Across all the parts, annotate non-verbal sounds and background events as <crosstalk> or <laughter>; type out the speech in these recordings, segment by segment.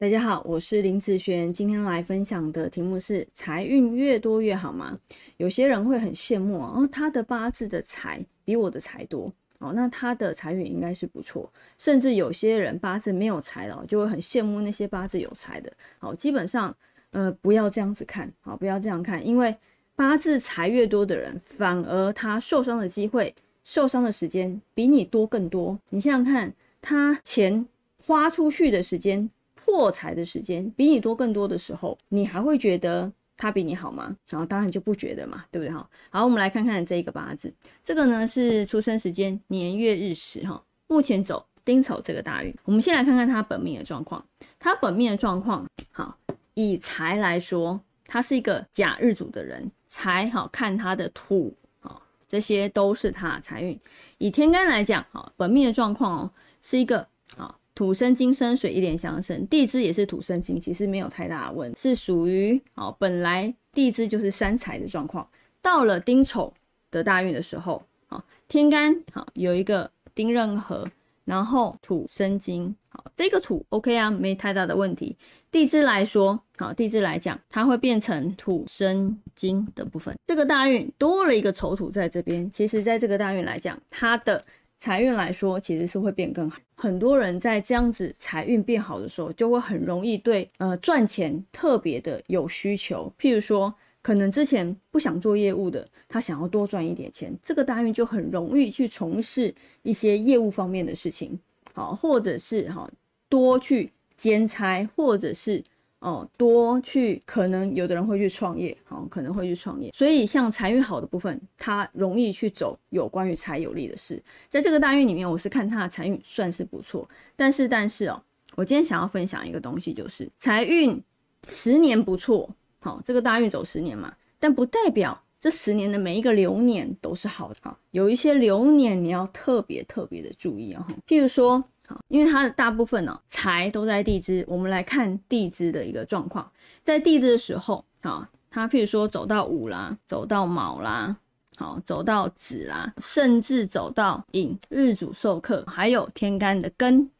大家好，我是林子璇，今天来分享的题目是财运越多越好吗？有些人会很羡慕哦，他的八字的财比我的财多哦，那他的财运应该是不错。甚至有些人八字没有财了，就会很羡慕那些八字有财的。好，基本上呃不要这样子看，好不要这样看，因为八字财越多的人，反而他受伤的机会、受伤的时间比你多更多。你想想看，他钱花出去的时间。破财的时间比你多更多的时候，你还会觉得他比你好吗？然后当然就不觉得嘛，对不对哈？好，我们来看看这一个八字，这个呢是出生时间年月日时哈，目前走丁丑这个大运。我们先来看看他本命的状况，他本命的状况好，以财来说，他是一个甲日主的人，财好看他的土好，这些都是他财运。以天干来讲哈，本命的状况哦，是一个啊。土生金生水一连相生，地支也是土生金，其实没有太大的问题，是属于哦本来地支就是三财的状况。到了丁丑的大运的时候，好天干好有一个丁壬合，然后土生金，好这个土 OK 啊，没太大的问题。地支来说，好地支来讲，它会变成土生金的部分。这个大运多了一个丑土在这边，其实在这个大运来讲，它的。财运来说，其实是会变更好。很多人在这样子财运变好的时候，就会很容易对呃赚钱特别的有需求。譬如说，可能之前不想做业务的，他想要多赚一点钱，这个大运就很容易去从事一些业务方面的事情，好，或者是哈多去兼差，或者是。哦，多去可能有的人会去创业，好，可能会去创业。所以像财运好的部分，他容易去走有关于财有利的事。在这个大运里面，我是看他的财运算是不错。但是，但是哦，我今天想要分享一个东西，就是财运十年不错，好，这个大运走十年嘛，但不代表这十年的每一个流年都是好的。好，有一些流年你要特别特别的注意哦，譬如说。因为它的大部分呢财都在地支，我们来看地支的一个状况。在地支的时候，啊，它譬如说走到午啦，走到卯啦，好，走到子啦，甚至走到寅，日主受克，还有天干的根，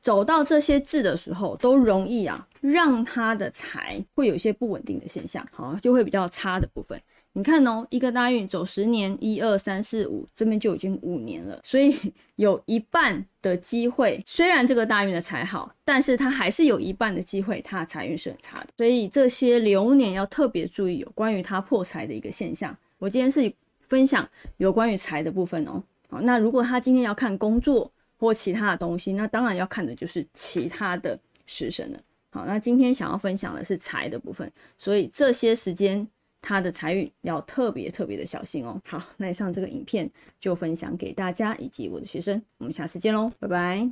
走到这些字的时候，都容易啊，让他的财会有一些不稳定的现象，好，就会比较差的部分。你看哦，一个大运走十年，一二三四五，这边就已经五年了，所以 <laughs> 有一半的机会，虽然这个大运的财好，但是它还是有一半的机会，它的财运是很差的。所以这些流年要特别注意有关于它破财的一个现象。我今天是分享有关于财的部分哦。好，那如果他今天要看工作或其他的东西，那当然要看的就是其他的食神了。好，那今天想要分享的是财的部分，所以这些时间。他的财运要特别特别的小心哦。好，那以上这个影片就分享给大家以及我的学生，我们下次见喽，拜拜。